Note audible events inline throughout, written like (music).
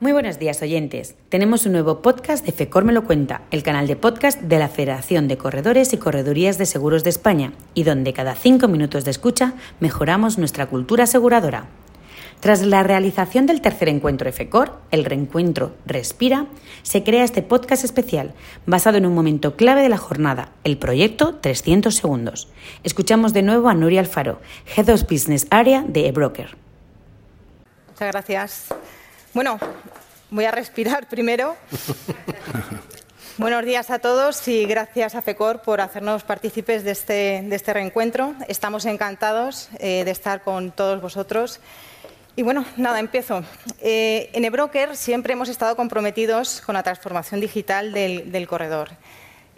Muy buenos días, oyentes. Tenemos un nuevo podcast de FECOR Me lo cuenta, el canal de podcast de la Federación de Corredores y Corredurías de Seguros de España, y donde cada cinco minutos de escucha mejoramos nuestra cultura aseguradora. Tras la realización del tercer encuentro FECOR, el reencuentro Respira, se crea este podcast especial, basado en un momento clave de la jornada, el proyecto 300 segundos. Escuchamos de nuevo a Nuria Alfaro, Head of Business Area de eBroker. Muchas gracias. Bueno, voy a respirar (laughs) primero. Buenos días a todos y gracias a FECOR por hacernos partícipes de este, de este reencuentro. Estamos encantados eh, de estar con todos vosotros. Y bueno, nada, empiezo. Eh, en eBroker siempre hemos estado comprometidos con la transformación digital del, del corredor.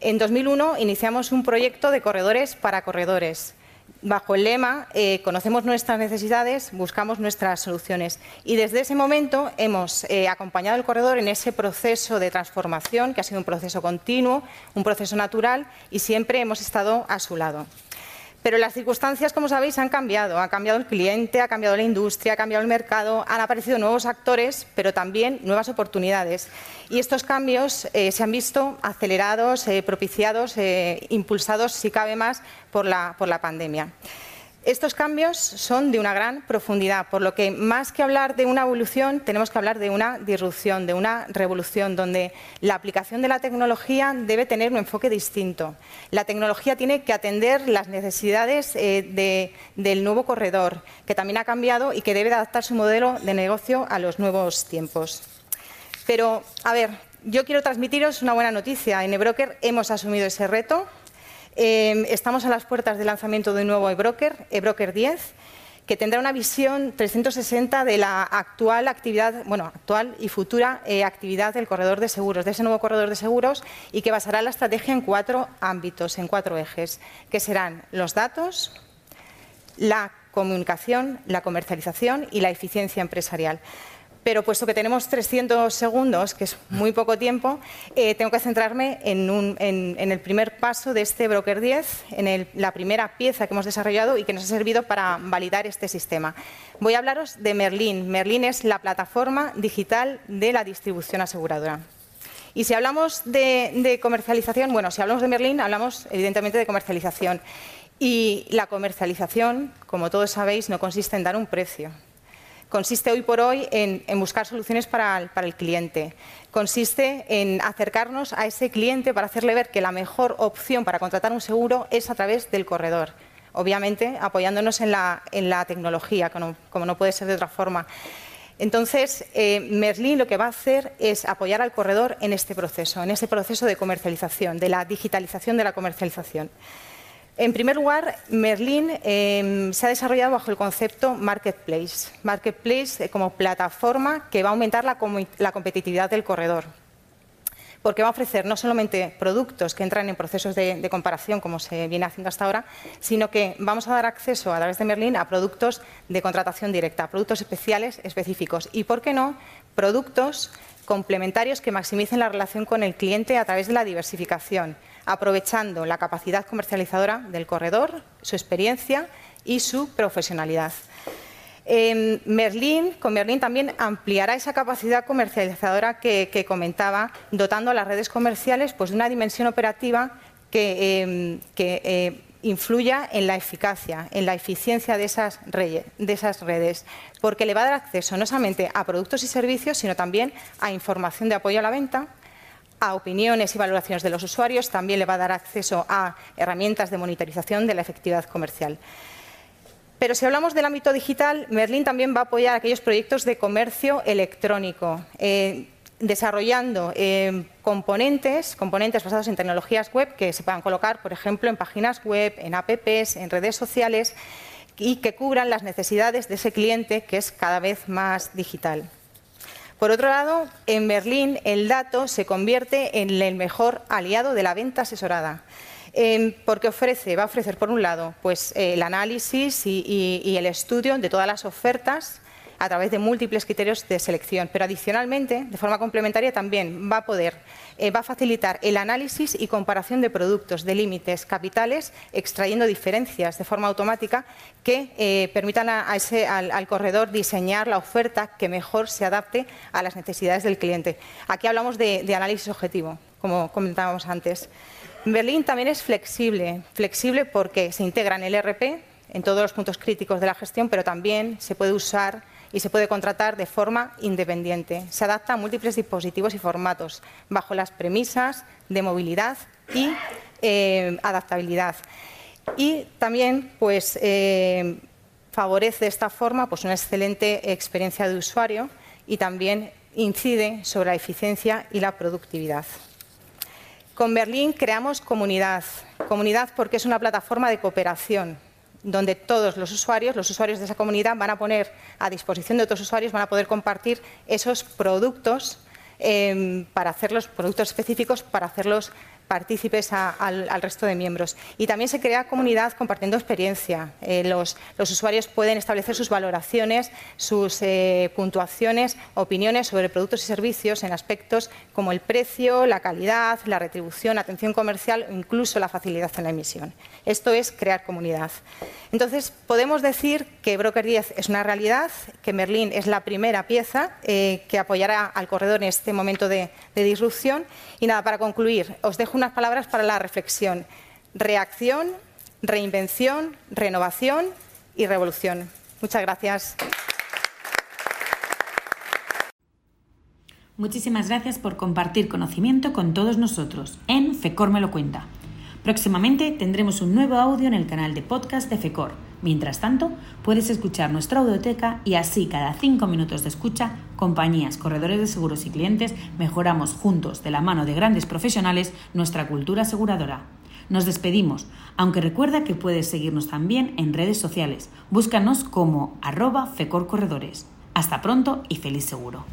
En 2001 iniciamos un proyecto de corredores para corredores bajo el lema eh, conocemos nuestras necesidades, buscamos nuestras soluciones. Y desde ese momento hemos eh, acompañado al corredor en ese proceso de transformación, que ha sido un proceso continuo, un proceso natural, y siempre hemos estado a su lado. Pero las circunstancias, como sabéis, han cambiado. Ha cambiado el cliente, ha cambiado la industria, ha cambiado el mercado, han aparecido nuevos actores, pero también nuevas oportunidades. Y estos cambios eh, se han visto acelerados, eh, propiciados, eh, impulsados, si cabe más, por la, por la pandemia. Estos cambios son de una gran profundidad, por lo que más que hablar de una evolución, tenemos que hablar de una disrupción, de una revolución, donde la aplicación de la tecnología debe tener un enfoque distinto. La tecnología tiene que atender las necesidades eh, del nuevo corredor, que también ha cambiado y que debe adaptar su modelo de negocio a los nuevos tiempos. Pero, a ver, yo quiero transmitiros una buena noticia. En eBroker hemos asumido ese reto, eh, estamos a las puertas del lanzamiento de un nuevo eBroker, eBroker 10, que tendrá una visión 360 de la actual actividad, bueno, actual y futura eh, actividad del corredor de seguros, de ese nuevo corredor de seguros, y que basará la estrategia en cuatro ámbitos, en cuatro ejes, que serán los datos, la comunicación, la comercialización y la eficiencia empresarial pero puesto que tenemos 300 segundos, que es muy poco tiempo, eh, tengo que centrarme en, el primer paso de este Broker 10, en la primera pieza que hemos desarrollado y que nos ha servido para validar este sistema. Voy a hablaros de Merlin. Merlin es la plataforma digital de la distribución aseguradora. Y si hablamos de, de comercialización, bueno, si hablamos de Merlin, hablamos evidentemente de comercialización. Y la comercialización, como todos sabéis, no consiste en dar un precio, consiste hoy por hoy en, buscar soluciones para el, cliente. Consiste en acercarnos a ese cliente para hacerle ver que la mejor opción para contratar un seguro es a través del corredor. Obviamente, apoyándonos en la, tecnología, como, no puede ser de otra forma. Entonces, eh, Merlin lo que va a hacer es apoyar al corredor en este proceso, en ese proceso de comercialización, de la digitalización de la comercialización. En primer lugar, Merlin em, se ha desarrollado bajo el concepto Marketplace. Marketplace eh, como plataforma que va a aumentar la, competitividad del corredor. Porque va a ofrecer no solamente productos que entran en procesos de, comparación, como se viene haciendo hasta ahora, sino que vamos a dar acceso a través de Merlin a productos de contratación directa, productos especiales específicos. Y, ¿por qué no?, productos complementarios que maximicen la relación con el cliente a través de la diversificación aprovechando la capacidad comercializadora del corredor, su experiencia y su profesionalidad. Merlin, con Merlin también ampliará esa capacidad comercializadora que, comentaba, dotando a las redes comerciales pues, de una dimensión operativa que, em, eh, influya en la eficacia, en la eficiencia de esas redes, porque le va a dar acceso no solamente a productos y servicios, sino también a información de apoyo a la venta, a opiniones y valoraciones de los usuarios, también le va a dar acceso a herramientas de monitorización de la efectividad comercial. Pero si hablamos del ámbito digital, Merlin también va a apoyar aquellos proyectos de comercio electrónico, eh, desarrollando eh, componentes, componentes basados en tecnologías web que se puedan colocar, por ejemplo, en páginas web, en apps, en redes sociales y que cubran las necesidades de ese cliente que es cada vez más digital. Por otro lado, en Berlín el dato se convierte en el mejor aliado de la venta asesorada. Em, porque ofrece, va a ofrecer, por un lado, pues, el análisis y, el estudio de todas las ofertas a través de múltiples criterios de selección. Pero adicionalmente, de forma complementaria, también va a poder, eh, va a facilitar el análisis y comparación de productos, de límites capitales, extrayendo diferencias de forma automática que eh, permitan a, ese, al, corredor diseñar la oferta que mejor se adapte a las necesidades del cliente. Aquí hablamos de, de análisis objetivo, como comentábamos antes. Berlín también es flexible, flexible porque se integra en el ERP, en todos los puntos críticos de la gestión, pero también se puede usar y se puede contratar de forma independiente. Se adapta a múltiples dispositivos y formatos bajo las premisas de movilidad y eh, adaptabilidad. Y también pues, eh, favorece de esta forma pues, una excelente experiencia de usuario y también incide sobre la eficiencia y la productividad. Con Berlín creamos comunidad, comunidad porque es una plataforma de cooperación donde todos los usuarios, los usuarios de esa comunidad, van a poner a disposición de otros usuarios, van a poder compartir esos productos eh, para hacerlos, productos específicos para hacerlos partícipes al, resto de miembros. Y también se crea comunidad compartiendo experiencia. Eh, los, usuarios pueden establecer sus valoraciones, sus eh, puntuaciones, opiniones sobre productos y servicios en aspectos como el precio, la calidad, la retribución, atención comercial o incluso la facilidad en la emisión. Esto es crear comunidad. Entonces, podemos decir que Broker 10 es una realidad, que Merlin es la primera pieza eh, que apoyará al corredor en este momento de, de disrupción. Y nada, para concluir, os dejo unas palabras para la reflexión. Reacción, reinvención, renovación y revolución. Muchas gracias. Muchísimas gracias por compartir conocimiento con todos nosotros en FECOR me lo cuenta. Próximamente tendremos un nuevo audio en el canal de podcast de FECOR. Mientras tanto, puedes escuchar nuestra audioteca y así cada cinco minutos de escucha, compañías, corredores de seguros y clientes mejoramos juntos, de la mano de grandes profesionales, nuestra cultura aseguradora. Nos despedimos, aunque recuerda que puedes seguirnos también en redes sociales. Búscanos como arroba FECOR Corredores. Hasta pronto y feliz seguro.